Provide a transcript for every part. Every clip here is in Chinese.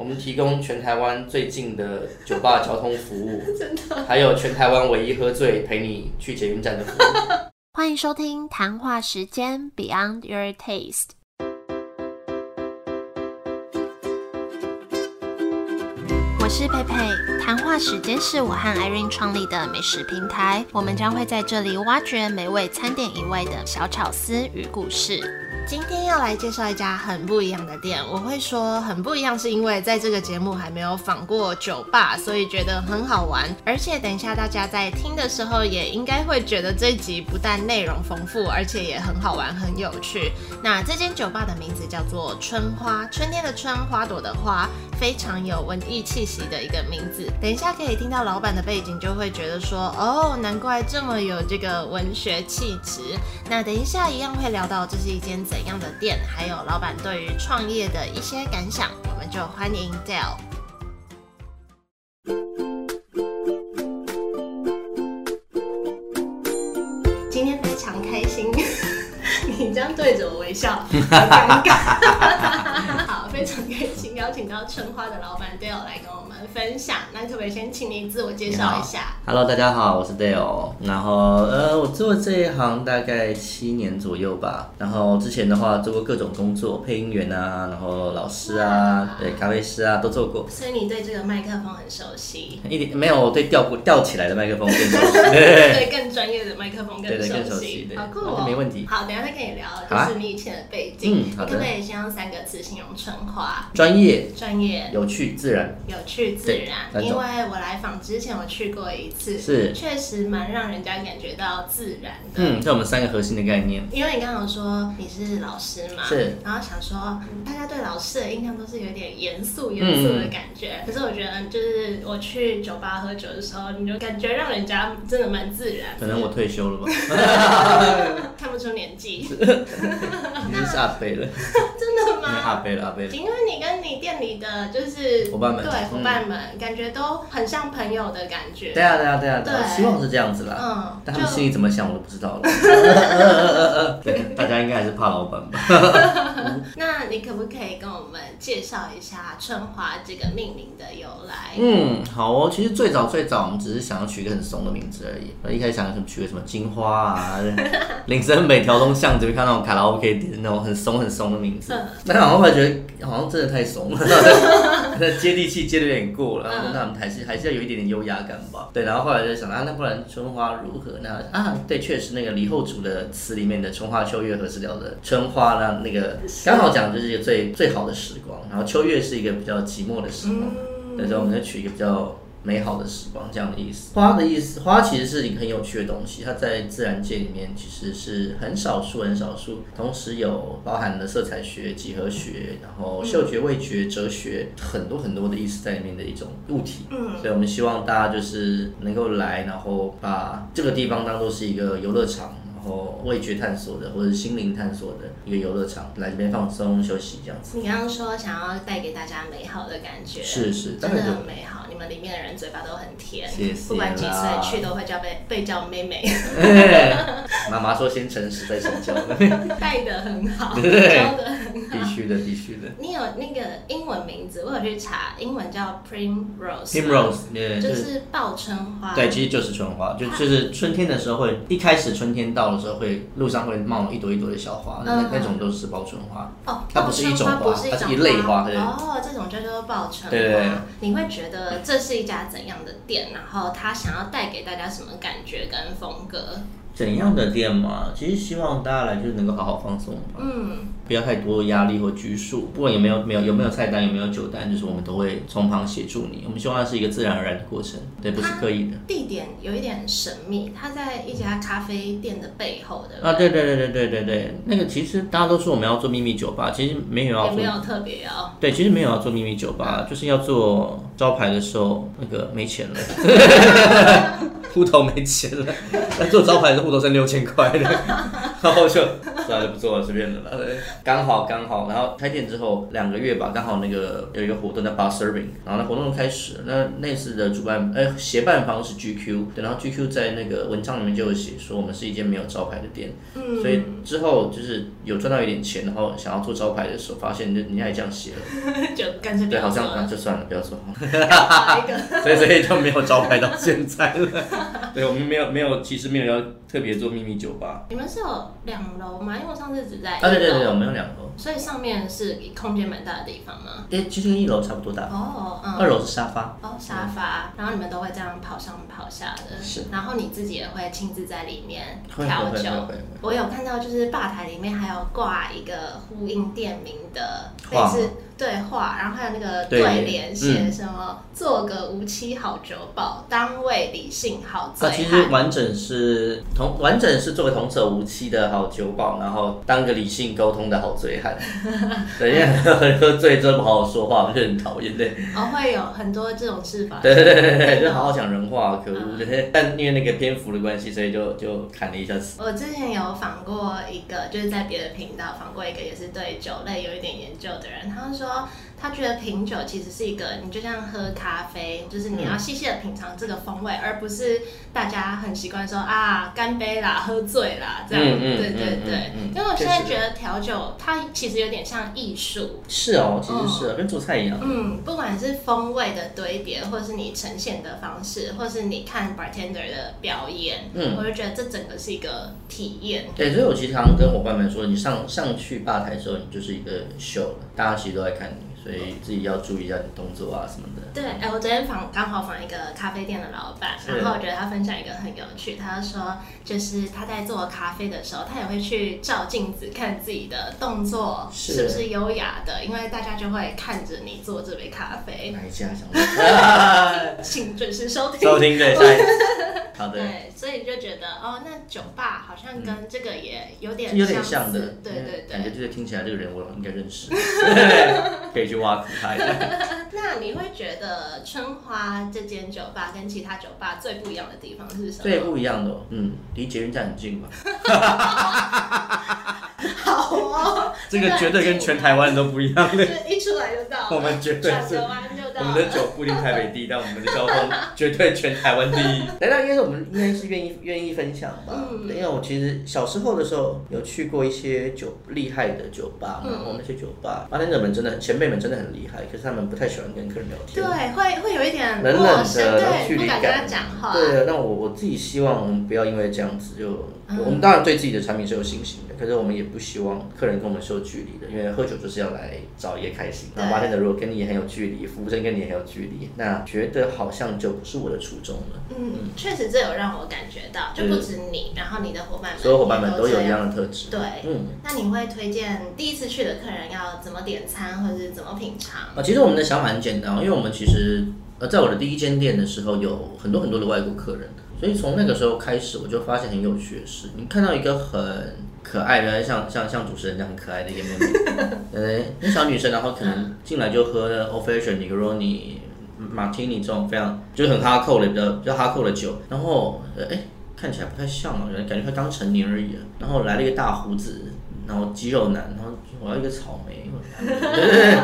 我们提供全台湾最近的酒吧交通服务，真的。还有全台湾唯一喝醉陪你去捷运站的服务。欢迎收听谈话时间 Beyond Your Taste。我是佩佩，谈话时间是我和 Irene 创立的美食平台，我们将会在这里挖掘美味餐点以外的小巧思与故事。今天要来介绍一家很不一样的店，我会说很不一样，是因为在这个节目还没有访过酒吧，所以觉得很好玩。而且等一下大家在听的时候，也应该会觉得这集不但内容丰富，而且也很好玩、很有趣。那这间酒吧的名字叫做春花，春天的春，花朵的花，非常有文艺气息的一个名字。等一下可以听到老板的背景，就会觉得说，哦，难怪这么有这个文学气质。那等一下一样会聊到这是一间怎。怎样的店，还有老板对于创业的一些感想，我们就欢迎 Dale。今天非常开心，你这样对着我微笑，好尴尬。好，非常开心邀请到春花的老板分享。那可不可以先请你自我介绍一下？Hello，大家好，我是 Dale。然后呃，我做这一行大概七年左右吧。然后之前的话做过各种工作，配音员啊，然后老师啊，对，咖啡师啊都做过。所以你对这个麦克风很熟悉？一点没有，我对吊吊起来的麦克风更熟悉。对，更专业的麦克风更熟悉。好酷哦，没问题。好，等下再跟你聊，就是你以前的背景。嗯，好的。可不可以先用三个词形容春花？专业、专业、有趣、自然。有趣自然，因为我来访之前我去过一次。是，确实蛮让人家感觉到自然的。嗯，这我们三个核心的概念。因为你刚刚说你是老师嘛，是，然后想说大家对老师的印象都是有点严肃严肃的感觉。可是我觉得，就是我去酒吧喝酒的时候，你就感觉让人家真的蛮自然。可能我退休了吧，看不出年纪。已经是阿飞了。真的吗？阿飞了，阿飞了。因为你跟你店里的就是伙伴们，对伙伴们，感觉都很像朋友的感觉。对啊，对啊，对啊，对，希望是这样子啦。嗯，但他们心里怎么想，我都不知道了。对，大家应该还是怕老板吧。那你可不可以跟我们介绍一下春华这个命名的由来？嗯，好哦。其实最早最早，我们只是想要取一个很怂的名字而已。一开始想取个什么金花啊，林森北条东巷子会看到卡拉 OK 店那种很怂很怂的名字。但是后来觉得好像真的太怂了，那 接地气接的有点过了。那我们还是还是要有一点点优雅感吧。对，然后后来就想啊，那不然春花如何？呢啊，对，确实那个李后主的词里面的“春花秋月何时了”的春花呢，那个刚好讲就是一个最最好的时光，然后秋月是一个比较寂寞的时光，所以我们就取一个比较。美好的时光这样的意思，花的意思，花其实是一个很有趣的东西，它在自然界里面其实是很少数很少数，同时有包含了色彩学、几何学，然后嗅觉、味觉、哲学很多很多的意思在里面的一种物体。嗯，所以我们希望大家就是能够来，然后把这个地方当做是一个游乐场。然后味觉探索的或者心灵探索的一个游乐场，来这边放松休息这样子。你刚刚说想要带给大家美好的感觉，是是，真的很美好。你们里面的人嘴巴都很甜，谢谢。不管几岁去都会叫被被叫妹妹。妈妈说先诚实再成交，带的很好，教的很好，必须的必须的。你有那个英文名字，我有去查，英文叫 Primrose，Primrose，就是报春花。对，其实就是春花，就就是春天的时候会，一开始春天到。的时候会路上会冒一朵一朵的小花，那那种都是报春花。哦，它不是一种花，它是一类花。哦，这种叫做报春花。你会觉得这是一家怎样的店？然后它想要带给大家什么感觉跟风格？怎样的店嘛？其实希望大家来就是能够好好放松。嗯。不要太多压力或拘束，不管有没有没有有没有菜单有没有酒单，就是我们都会从旁协助你。我们希望它是一个自然而然的过程，对，不是刻意的。地点有一点神秘，它在一家咖啡店的背后的。啊，对对对对对对对，那个其实大家都说我们要做秘密酒吧，其实没有要做，没有特别要。对，其实没有要做秘密酒吧，就是要做招牌的时候那个没钱了，户头没钱了，做招牌的户头剩六千块了。然后就算了不做了，随便的了啦。刚好刚好，然后开店之后两个月吧，刚好那个有一个活动叫 Bar Serving，然后那活动开始，那那次的主办哎协办方是 GQ，对，然后 GQ 在那个文章里面就有写说我们是一间没有招牌的店，嗯，所以之后就是有赚到一点钱，然后想要做招牌的时候，发现就人家也这样写了，就干脆对，好像啊就算了，不要做。所以所以就没有招牌到现在了。对，我们没有没有，其实没有要特别做秘密酒吧。你们是有两楼吗？因为我上次只在啊，对对对，我们有两楼。所以上面是空间蛮大的地方吗？诶，其实跟一楼差不多大。哦，嗯，二楼是沙发。哦沙发，然后你们都会这样跑上跑下的，是然后你自己也会亲自在里面调酒。我有看到，就是吧台里面还有挂一个呼应店名的类画似对话，然后还有那个对对联，写嗯什么“做个无期好酒保，当位理性好醉啊，其实完整是同完整是做个童叟无欺的好酒保，然后当个理性沟通的好醉汉。对，因为喝醉之后不好好说话，我就很讨厌。对，”，哦，会有很多这种事法。对对对对对，就好好讲人话，可恶。对，但因为那个篇幅的关系，所以就就砍了一下词。我之前有访过一个，就是在别的频道访过一个，也是对酒类有一点研究的人。他说，他觉得品酒其实是一个，你就像喝咖啡，就是你要细细的品尝这个风味，而不是大家很习惯说啊干杯啦、喝醉啦这样。嗯嗯对对嗯对。嗯嗯因为我现在觉得调酒它其实有点像艺术。是哦，其实是、哦、跟做菜一样。嗯，不管是风味的堆叠，或是你呈现的方式，或是你看 bartender 的表演，嗯我就觉得这整个是一个体验。对，所以我其实常常跟伙伴们说，你上上去吧台之后，你就是一个秀了，大家其实都在看你，所以自己要注意一下你动作啊什么的。对，哎、我昨天访刚好访一个咖啡店的老板，然后我觉得他分享一个很有趣，他就说，就是他在做咖啡的时候，他也会去照镜子看自己的动作是是不是优雅的，因为大家就会看着你做这杯咖啡。哪一家想？请准时收听。收听对，下一次。好的，对，所以就觉得哦，那酒吧好像跟这个也有点是有点像的对，对对感觉对。就是听起来这个人我应该认识，对 可以去挖苦他一下。那你会觉得春花这间酒吧跟其他酒吧最不一样的地方是什么？最不一样的哦，嗯，离捷运站很近嘛？好哦，这个绝对跟全台湾都不一样的。一出来就到，我们绝对是转个弯就到了。我们的酒不一定台北第一，但我们的交通 绝对全台湾第一。那应该是我们应该是愿意愿意分享吧？因为我其实小时候的时候有去过一些酒厉害的酒吧嘛，嗯然后那些酒吧，八天者们真的前辈们真的很厉害，可是他们不太喜欢跟客人聊天。对，会会有一点冷冷，的，然后对，距离不敢跟他感。讲话。对，那我我自己希望不要因为这样子就，嗯我们当然对自己的产品是有信心的，可是我们也不希望客人跟我们是有距离的，因为喝酒就是要来找一个开心。那对八天的如果跟你也很有距离，服务生跟你也很有距离，那觉得好像就不是我的初衷了。嗯，确实这有让我感觉到，就不止你，然后你的伙伴们，所有伙伴们都有一样的特质。对，嗯。那你会推荐第一次去的客人要怎么点餐，或者是怎么品尝？啊，其实我们的想法很简单哦，因为我们其实呃，在我的第一间店的时候，有很多很多的外国客人，所以从那个时候开始，我就发现很有趣的事。你看到一个很可爱的，像像像主持人这样很可爱的一个妹妹，呃，那小女生，然后可能进来就喝了 Old Fashion、Negroni、Martini 这种非常就是很哈扣的比较比较哈扣的酒，然后呃哎、看起来不太像哦，感觉他刚成年而已啊，然后来了一个大胡子，然后肌肉男，然后我要一个草莓，对对对。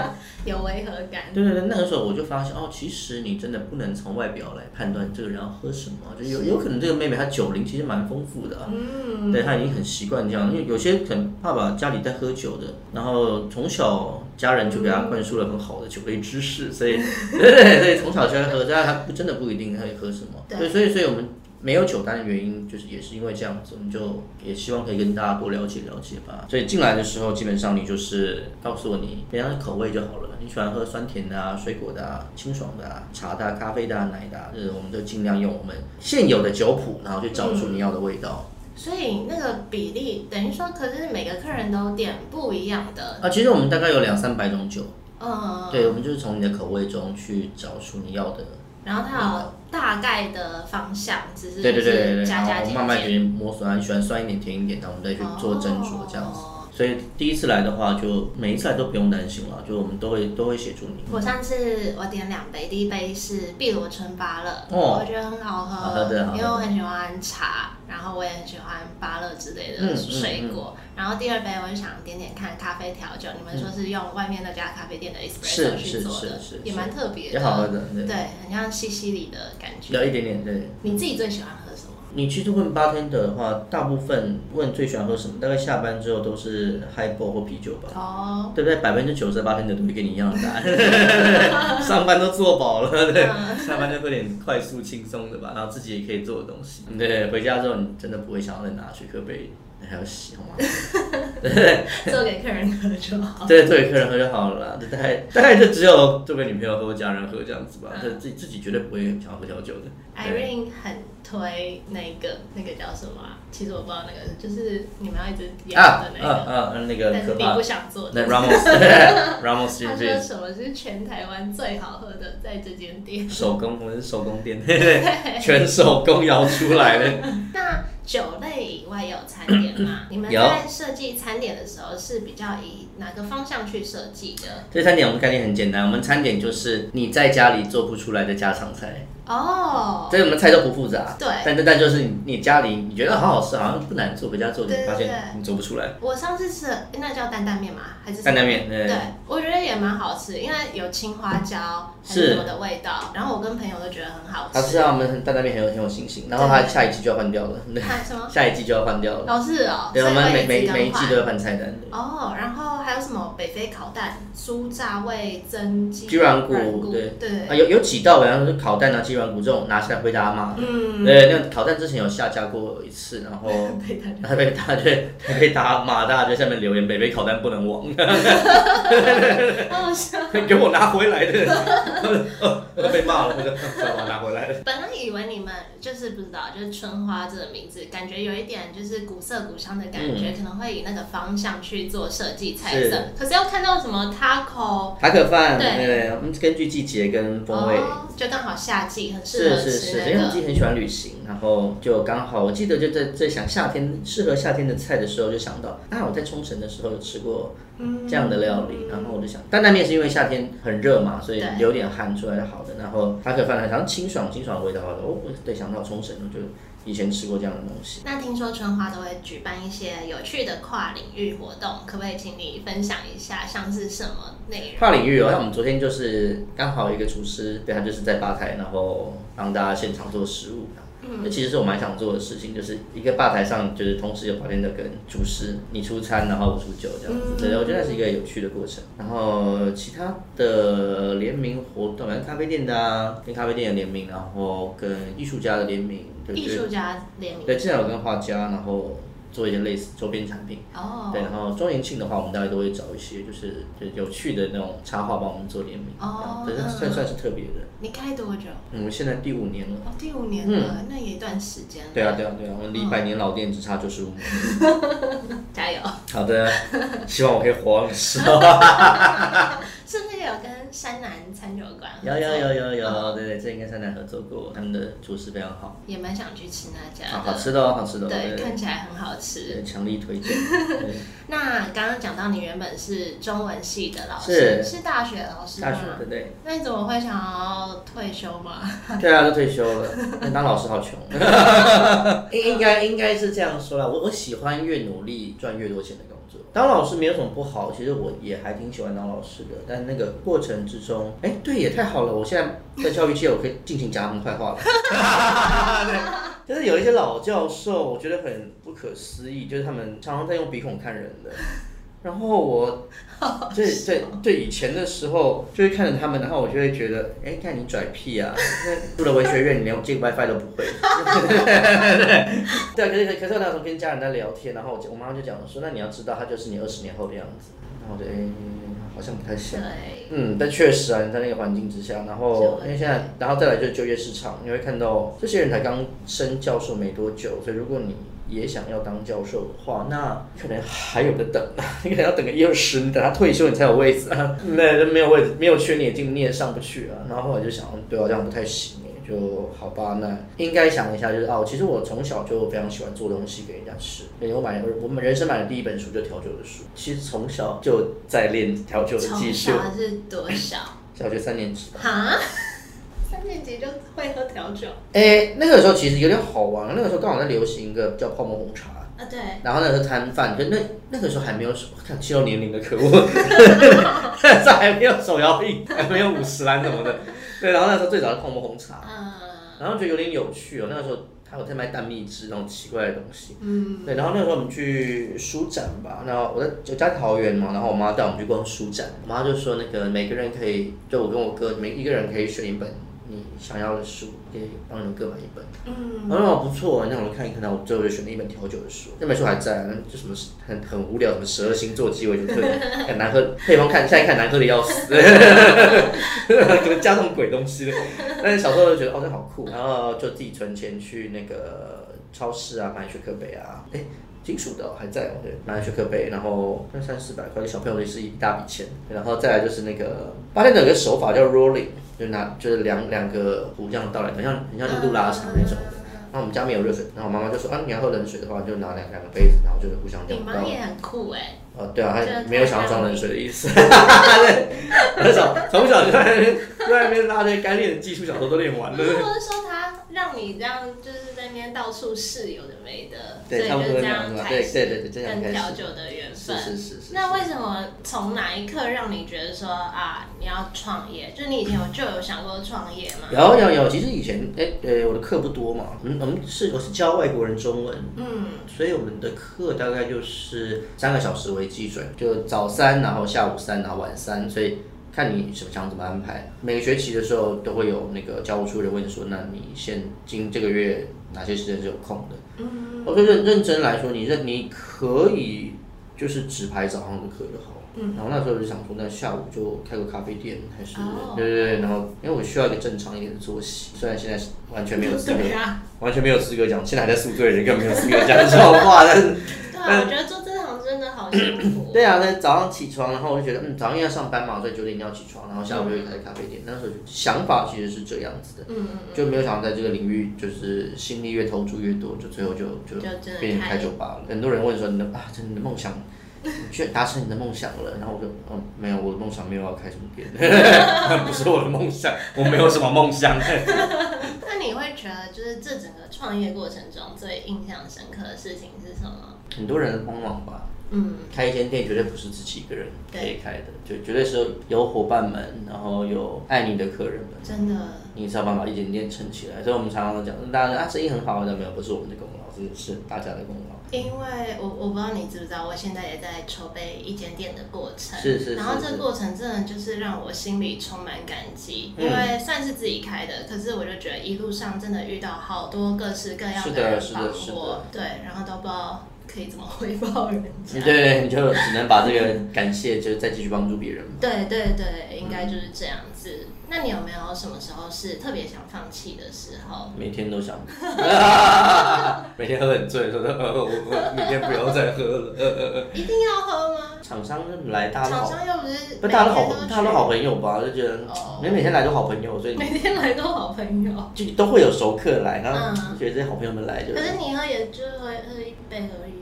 有违和感。对对对，那个时候我就发现哦，其实你真的不能从外表来判断这个人要喝什么，就有有可能这个妹妹她酒龄其实蛮丰富的、啊，嗯，对她已经很习惯这样，因为有些可能爸爸家里在喝酒的，然后从小家人就给她灌输了很好的酒类知识，所以对对 对，所以从小就在喝，但他不真的不一定会喝什么，对。对，所以所以我们。没有酒单的原因，就是也是因为这样子，我们就也希望可以跟大家多了解了解吧。所以进来的时候，基本上你就是告诉我你平常的口味就好了。你喜欢喝酸甜的啊、水果的啊、清爽的啊、茶的、啊、咖啡的啊、奶的啊，就是我们就尽量用我们现有的酒谱，然后去找出你要的味道。所以那个比例等于说，可是每个客人都点不一样的，啊，其实我们大概有两三百种酒，呃，对，我们就是从你的口味中去找出你要的。然后它有大概的方向，只是对对对对就是对，然后。慢慢给你摸索啊，你喜欢酸一点、甜一点，然后我们再去做斟酌这样子。哦所以第一次来的话，就每一次来都不用担心了，就我们都会都会协助你。我上次我点两杯，第一杯是碧螺春芭乐，我觉得很好喝，因为我很喜欢茶，然后我也很喜欢芭乐之类的水果。然后第二杯我就想点点看咖啡调酒，你们说是用外面那家咖啡店的 espresso 去做的，也蛮特别的，也好喝的，对，很像西西里的感觉，有一点点对。你自己最喜欢？你其实问八天的话，大部分问最喜欢喝什么，大概下班之后都是 highball 或啤酒吧。哦，对不对？百分之九十八天的都会跟你一样的答案。上班都做饱了，对，下班就喝点快速轻松的吧，然后自己也可以做的东西。对，回家之后你真的不会想要再拿去喝杯。还要洗好吗？做给客人喝就好。对，做给客人喝就好了。大概大概就只有做给女朋友喝、家人喝这样子吧。就自己自己绝对不会想要喝调酒的。Irene 很推那个那个叫什么？其实我不知道那个，就是你们要一直演的那个。啊啊啊！那个。但是你不想做。那 Ramos，Ramos 他说什么是全台湾最好喝的，在这间店。手工，我是手工店，全手工摇出来的。那。酒类以外有餐点吗？你们在设计餐点的时候是比较以哪个方向去设计的？这餐点我们概念很简单，我们餐点就是你在家里做不出来的家常菜。哦，所以我们菜都不复杂，对，但但但就是你你家里你觉得好好吃，好像不难做，回家做你发现你做不出来。我上次吃那叫担担面吗？还是担担面？对，我觉得也蛮好吃，因为有青花椒是什么的味道，然后我跟朋友都觉得很好吃。他吃啊，我们担担面很有很有信心，然后他下一季就要换掉了，什么？下一季就要换掉了。老，是哦，对，我们每每每一季都要换菜单。哦，然后还有什么北非烤蛋、酥炸味增鸡软骨，对对啊，有有几道，好像是烤蛋啊、鸡软骨这种拿起来。被大家骂，嗯，对，那个烤蛋之前有下架过一次，然后 被大家被被大家骂，大家在下面留言，北北挑战不能亡，好笑，给我拿回来的，被骂了，我就把拿回来了。本来以为你们就是不知道，就是春花这个名字，感觉有一点就是古色古香的感觉，可能会以那个方向去做设计菜色。可是要看到什么 taco 塔可饭，对。对，我们根据季节跟风味，就刚好夏季很适合吃。是，因为我自己很喜欢旅行，然后就刚好，我记得就在在想夏天适合夏天的菜的时候，就想到啊，我在冲绳的时候有吃过这样的料理，然后我就想，担担面是因为夏天很热嘛，所以流点汗出来好的，然后它可以放在，然后清爽清爽的味道，哦，对，想到冲绳，我就以前吃过这样的东西。那听说春花都会举办一些有趣的跨领域活动，可不可以请你分享一下，像是什么内容？跨领域哦，像我们昨天就是刚好一个厨师，对他就是在吧台，然后让大家现场做食物。那其实是我蛮想做的事情，就是一个吧台上，就是同时有保店的跟厨师，你出餐，然后我出酒这样子。对，我觉得是一个有趣的过程。然后其他的联名活动，像咖啡店的啊，跟咖啡店的联名，然后跟艺术家的联名。艺术家联名。对，之前有跟画家，然后。做一些类似周边产品，哦，对，然后周年庆的话，我们大概都会找一些就是就有趣的那种插画帮我们做联名，哦，对，算算是特别的。你开多久？我们现在第五年了。哦，第五年了，那也一段时间了。对啊，对啊，对啊，我们离百年老店只差九十五年。加油！好的，希望我可以活是不是有跟山南餐酒馆？有有有有有，对对，这应该山南合作过，他们的厨师非常好，也蛮想去吃那家。好吃的哦，好吃的，对，看起来很好吃，强力推荐。那刚刚讲到你原本是中文系的老师，是大学老师吗？大学对对。那你怎么会想要退休吗？对啊，都退休了，当老师好穷。应应该应该是这样说啦，我我喜欢越努力赚越多钱的工作。当老师没有什么不好，其实我也还挺喜欢当老师的。但那个过程之中，哎，对，也太好了！我现在在教育界，我可以尽情讲他们坏话了。就是有一些老教授，我觉得很不可思议，就是他们常常在用鼻孔看人的。然后我对对对，以前的时候就会看着他们，然后我就会觉得，哎，看你拽屁啊！那住了文学院，你连进 WiFi 都不会。对，可是可是我那时候跟家人在聊天，然后我我妈妈就讲说，那你要知道，他就是你二十年后的样子。然后我就哎，好像不太像。嗯，但确实啊，你在那个环境之下，然后因为现在，然后再来就是就业市场，你会看到这些人才刚升教授没多久，所以如果你。也想要当教授的话，那可能还有的等，你 可能要等个一二十，你等他退休你才有位置啊，那没有位置，没有缺你也进你也上不去啊。然后后来就想，对啊，这样不太行哎，就好吧，那应该想一下，就是哦，其实我从小就非常喜欢做东西给人家吃。对，我买我们人生买的第一本书就调酒的书，其实从小就在练调酒的技术。从小是多少？小学三年级。哈？三年级就会喝调酒？哎，那个时候其实有点好玩，那个时候刚好在流行一个叫泡沫红茶。啊，对。然后那个是摊贩，就那那个时候还没有手，看七六年龄的可恶，这 还没有手摇饮，还没有五十兰什么的。对，然后那时候最早是泡沫红茶，嗯然后觉得有点有趣哦。那个时候他有在卖蛋蜜汁那种奇怪的东西，嗯，对。然后那个时候我们去书展吧，然后我在我家桃园嘛，然后我妈带我们去逛书展，我妈就说那个每个人可以，就我跟我哥每一个人可以选一本。你想要的书，可以帮你们各买一本。嗯，哦，不错，那我们看一看，我最后就选了一本调酒的书。那本书还在，就什么很很无聊，什么十二星座鸡尾酒特点，很难喝，配方看现在看难喝的要死，怎么加这种鬼东西。但是小时候就觉得哦，这好酷，然后就自己存钱去那个超市啊买雪克杯啊，哎，金属的还在，对，买雪克杯，然后那三四百块，小朋友也是一大笔钱。然后再来就是那个，发现有个手法叫 rolling。就拿就是两两个壶这样倒来，很像很像印度拉茶那种的。然后我们家没有热水，然后我妈妈就说啊，你要喝冷水的话，就拿两两个杯子，然后就是互相这样倒。你妈也很酷哎。哦，对啊，他没有想要装冷水的意思。对，从小从小就在那边在那边拉那些该练的技术，小时候都练完了。不是说他让你这样，就是在那边到处试有的没的，所以就这样开始跟调酒的缘分。是是是是。那为什么从哪一刻让你觉得说啊，你要创业？就是你以前有就有想过创业吗？有有有，其实以前哎呃，我的课不多嘛，我们我们是我是教外国人中文，嗯，所以我们的课大概就是三个小时为基准，就早三，然后下午三，然后晚三，所以。看你什么想怎么安排，每个学期的时候都会有那个教务处人问说，那你现今这个月哪些时间是有空的？嗯，我说认认真来说，你认你可以就是只排早上的课就好。嗯，然后那时候就想说，那下午就开个咖啡店，还是对对对，然后因为我需要一个正常一点的作息，虽然现在是完全没有资格，完全没有资格讲，现在还在宿醉人更没有资格讲这种话，但是，对，我觉得做。真的好辛苦。对啊，那早上起床，然后我就觉得，嗯，早上要上班嘛，所以九点要起床，然后下午就开咖啡店。那时候想法其实是这样子的，嗯嗯就没有想到在这个领域，就是心力越投注越多，就最后就就变成开酒吧了。很多人问说，你的啊，这你的梦想，你却达成你的梦想了。然后我就，嗯，没有，我的梦想没有要开什么店，不是我的梦想，我没有什么梦想。那你会觉得，就是这整个创业过程中最印象深刻的事情是什么？很多人的帮忙吧。嗯，开一间店绝对不是自己一个人可以开的，就绝对是有伙伴们，然后有爱你的客人们，真的，你才有办法一间店撑起来。所以我们常常都讲，大家啊生意很好，但没有不是我们的功劳，是是大家的功劳。因为我我不知道你知不知道，我现在也在筹备一间店的过程，是是，然后这个过程真的就是让我心里充满感激，因为算是自己开的，可是我就觉得一路上真的遇到好多各式各样的人帮我，对，然后都不知道。可以怎么回报人家？对，你就只能把这个感谢，就是再继续帮助别人。对对对，应该就是这样子。那你有没有什么时候是特别想放弃的时候？每天都想，每天喝很醉，说呃我我明天不要再喝了。一定要喝吗？厂商来大厂商又不是不大家都好，大家都好朋友吧？就觉得每每天来都好朋友，所以每天来都好朋友，就都会有熟客来，然后觉得这些好朋友们来就。可是你喝也就会喝一杯而已？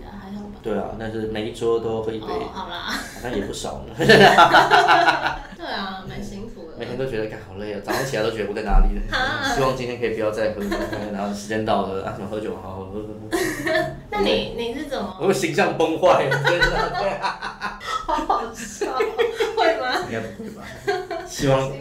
对啊，但是每一桌都喝一杯，好啦，好像也不少呢。对啊，蛮辛苦的。每天都觉得，干好累啊！早上起来都觉得我在哪里？希望今天可以不要再喝，然后时间到了，啊，什么喝酒，好好喝喝。那你你是怎么？我形象崩坏，真的，好好笑，会吗？应该不会吧？希望，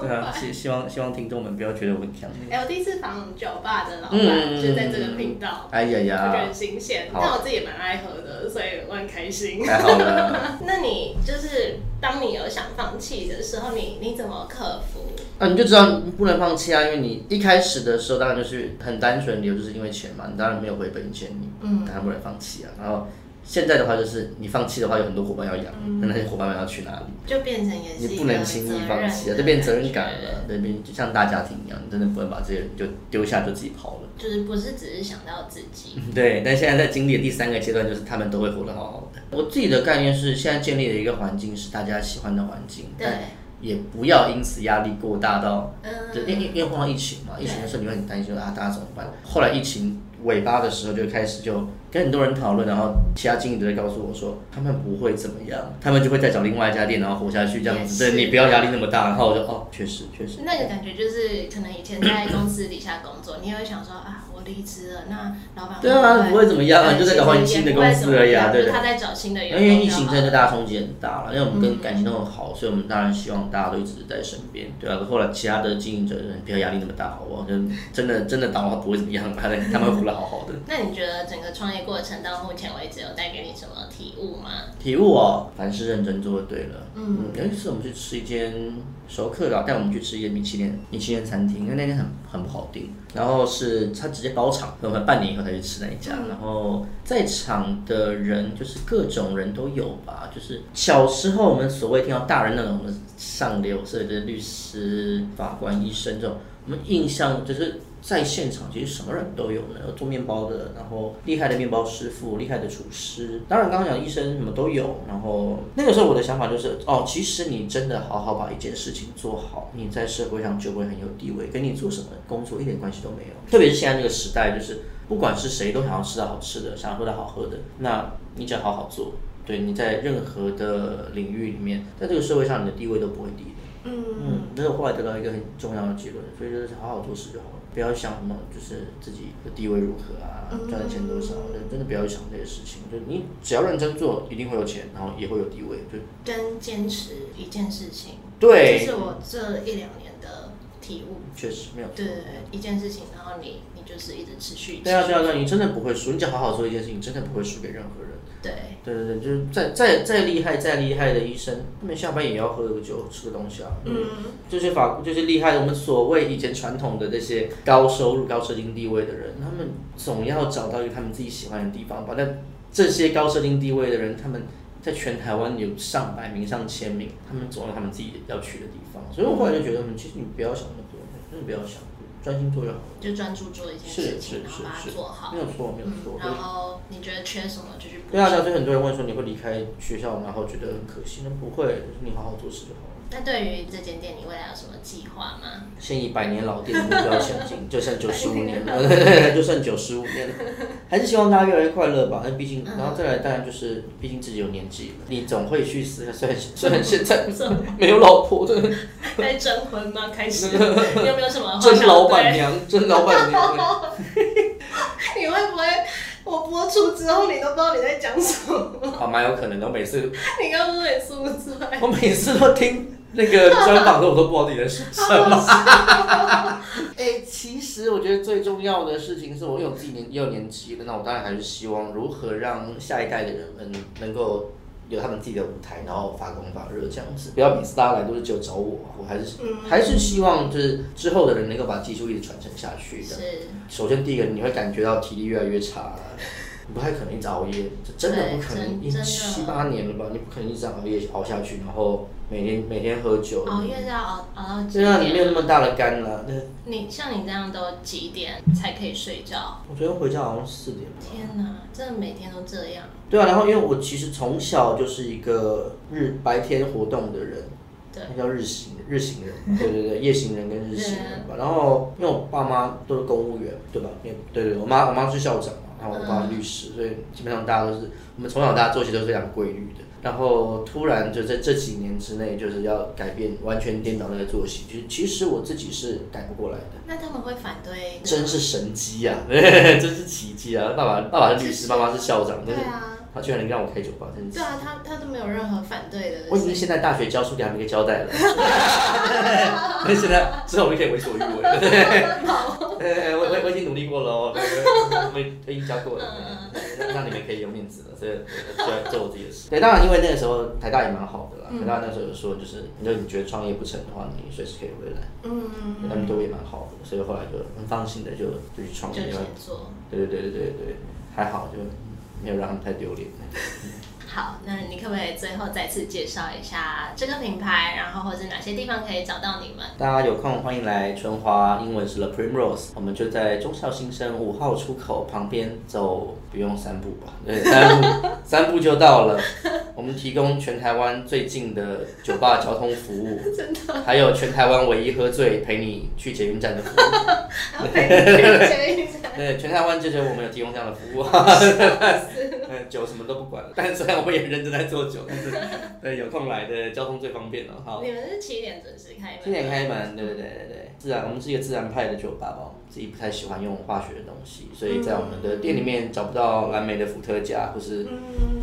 对啊，希希望希望听众们不要觉得我很强。哎，我第一次访酒吧的老板，就在这个频道，哎呀呀，我觉得很新鲜，但我自己也蛮爱喝的，所以我很开心。太好了。那你就是当你有想放弃的时候，你你怎么克服？啊，你就知道不能放弃啊，因为你一开始的时候当然就是很单纯，理由就是因为钱嘛，你当然没有回本钱，你当然不能放弃啊。然后现在的话就是你放弃的话，有很多伙伴要养，那那些伙伴们要去哪里？就变成也是你不能轻易放弃啊，这变责任感了，对，变就像大家庭一样，你真的不能把这些人就丢下就自己跑了。就是不是只是想到自己？对，但现在在经历的第三个阶段，就是他们都会活得好好的。我自己的概念是，现在建立的一个环境是大家喜欢的环境，对。也不要因此压力过大到，就因为因为碰到疫情嘛，疫情的时候你会很担心啊，大家怎么办？后来疫情尾巴的时候就开始就。跟很多人讨论，然后其他经营者在告诉我说，他们不会怎么样，他们就会再找另外一家店，然后活下去这样子。对你不要压力那么大。然后我就哦，确实确实。那个感觉就是可能以前在公司底下工作，你也会想说啊，我离职了，那老板对啊，不会怎么样啊，就在找换新的公司而已啊，对他在找新的员工。因为疫情真的大家冲击很大了，因为我们跟感情都很好，所以我们当然希望大家都一直在身边，对啊。后来其他的经营者不要压力那么大，好不好？就真的真的倒了不会怎么样，他他们会活得好好的。那你觉得整个创业过程到目前为止有带给你什么体悟吗？体悟哦，凡事认真做就对了。嗯，有一次我们去吃一间熟客佬带我们去吃一间米其林米其林餐厅，因为那天很很不好订，然后是他直接包场，我们半年以后才去吃那一家。然后在场的人就是各种人都有吧，就是小时候我们所谓听到大人那种上流社的律师、法官、医生这种，我们印象就是。在现场其实什么人都有呢，做面包的，然后厉害的面包师傅，厉害的厨师，当然刚刚讲医生什么都有。然后那个时候我的想法就是，哦，其实你真的好好把一件事情做好，你在社会上就会很有地位，跟你做什么工作一点关系都没有。特别是现在这个时代，就是不管是谁都想要吃到好吃的，想要喝到好喝的，那你只要好好做，对你在任何的领域里面，在这个社会上你的地位都不会低。嗯嗯，那是后来得到一个很重要的结论，所以就是好好做事就好了。不要想什么，就是自己的地位如何啊，赚的钱多少，真的不要去想这些事情。就你只要认真做，一定会有钱，然后也会有地位。就跟坚持一件事情，对，这是我这一两年的体悟。确实没有。对对对，一件事情，然后你你就是一直持续。对啊对啊对，你真的不会输，你只要好好做一件事情，真的不会输给任何人。对对对对，就是再再再厉害再厉害的医生，他们下班也要喝个酒吃个东西啊。嗯，这些法这些厉害的，我们所谓以前传统的那些高收入高社经地位的人，他们总要找到一个他们自己喜欢的地方吧。但这些高社经地位的人，他们在全台湾有上百名上千名，他们总有他们自己要去的地方。所以我后来就觉得，其实你不要想那么多，真的不要想。专心做就好了，就专注做一件事情，然后把它做好。没有错，没有错。然后你觉得缺什么就去补。对啊，所以很多人问说你会离开学校，然后觉得很可惜。那不会，就是你好好做事就好了。那对于这间店，你未来有什么计划吗？先以百年老店的目标前进，就剩九十五年了，就剩九十五年了，还是希望大家越来越快乐吧。那毕竟，然后再来，当然就是，毕竟自己有年纪了，你总会去思考。虽然 虽然现在没有老婆的，在征婚吗？开始，你有没有什么？真老板娘，真老板娘。你会不会我播出之后，你都不知道你在讲什么？好，蛮有可能的。我每次，你刚刚说你说不出来，我每次都听。那个专访的我都不知道自己在说什么。哎，其实我觉得最重要的事情是我有自己年也有年纪了，那我当然还是希望如何让下一代的人们能够有他们自己的舞台，然后发光发热这样子。不要每次大家来都是只有找我，我还是还是希望就是之后的人能够把技术一直传承下去的。是。首先第一个你会感觉到体力越来越差。不太可能一直熬夜，这真的不可能，一七八年了吧？你不可能一直熬夜熬下去，然后每天每天喝酒。熬夜是要熬熬到几点？对啊，你没有那么大的肝了。你像你这样都几点才可以睡觉？我昨天回家好像四点。天哪，真的每天都这样？对啊，然后因为我其实从小就是一个日白天活动的人，那叫日行日行人，对对对，夜行人跟日行人吧。然后因为我爸妈都是公务员，对吧？对对对，我妈我妈是校长。然后我爸律师，所以基本上大家都是我们从小大家作息都是非常规律的。然后突然就在这几年之内，就是要改变，完全颠倒那个作息，其实其实我自己是改不过来的。那他们会反对？真是神机啊！真是奇迹啊！爸爸爸爸是律师，妈妈是校长，对啊。他居然能让我开酒吧，真是。对啊，他他都没有任何反对的。我已经现在大学教书给他们一个交代了。那现在之后我们可以为所欲为。好。我我我已经努力过了哦，已经教过了，让你们可以有面子了，所以就做我自己的事。对，当然因为那个时候台大也蛮好的啦，台大那时候有说就是，如果你觉得创业不成的话，你随时可以回来。嗯嗯嗯。他们对我也蛮好的，所以后来就很放心的就就去创业了。对对对对对对，还好就。没有让他们太丢脸。好，那你可不可以最后再次介绍一下这个品牌，然后或者哪些地方可以找到你们？大家有空欢迎来春华，英文是 The Primrose，我们就在中校新生五号出口旁边，走不用三步吧？对，三步 三步就到了。我们提供全台湾最近的酒吧交通服务，真的，还有全台湾唯一喝醉陪你去捷运站的服务。对，全台湾就只有我们有提供这样的服务。酒什么都不管了，但虽然我也认真在做酒，但是对有空来的交通最方便了。好，你们是七点准时开门？七点开门，对对对对对。自然，我们是一个自然派的酒吧嘛，自己不太喜欢用化学的东西，所以在我们的店里面找不到蓝莓的伏特加，或是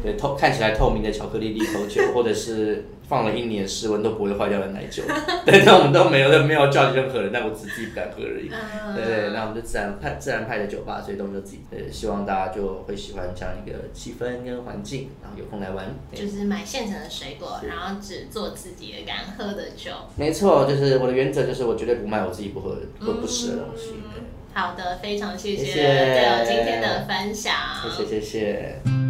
对透看起来透明的巧克力利口酒，或者是。放了一年室温都不会坏掉的奶酒，对，那我们都没有，没有叫任何人，但我只自己不敢喝而已。对对，那我们就自然派自然派的酒吧，所以都就自己。对，希望大家就会喜欢这样一个气氛跟环境，然后有空来玩。就是买现成的水果，然后只做自己的敢喝的酒。没错，就是我的原则就是我绝对不卖我自己不喝、不不吃的东西。好的，非常谢谢对我今天的分享。谢谢谢谢。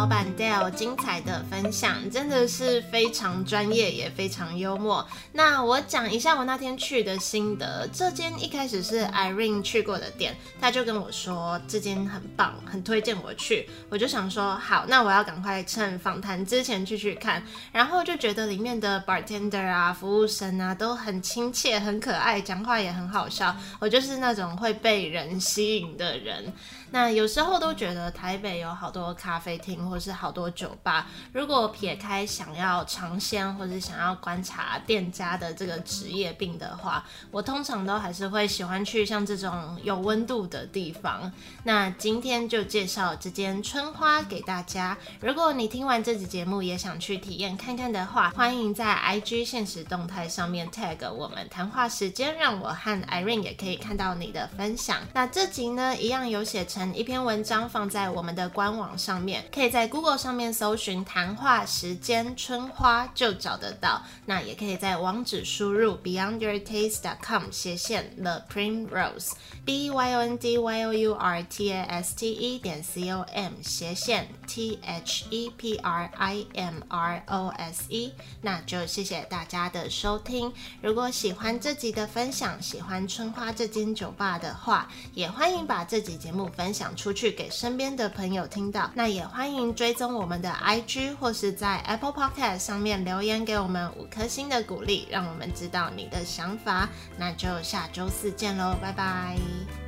老板 Dale 精彩的分享，真的是非常专业也非常幽默。那我讲一下我那天去的心得。这间一开始是 Irene 去过的店，他就跟我说这间很棒，很推荐我去。我就想说好，那我要赶快趁访谈之前去去看。然后就觉得里面的 bartender 啊、服务生啊都很亲切、很可爱，讲话也很好笑。我就是那种会被人吸引的人。那有时候都觉得台北有好多咖啡厅或是好多酒吧，如果撇开想要尝鲜或者想要观察店家的这个职业病的话，我通常都还是会喜欢去像这种有温度的地方。那今天就介绍这间春花给大家。如果你听完这集节目也想去体验看看的话，欢迎在 IG 现实动态上面 tag 我们谈话时间，让我和 Irene 也可以看到你的分享。那这集呢，一样有写成。一篇文章放在我们的官网上面，可以在 Google 上面搜寻“谈话时间春花”就找得到。那也可以在网址输入 beyondyourtaste.com 斜线 the primrose b y o n d y o u r t a s t e 点 c o m 斜线 t h e p r i m r o s e。那就谢谢大家的收听。如果喜欢这集的分享，喜欢春花这间酒吧的话，也欢迎把这集节目分。享出去给身边的朋友听到，那也欢迎追踪我们的 IG 或是在 Apple Podcast 上面留言给我们五颗星的鼓励，让我们知道你的想法。那就下周四见喽，拜拜。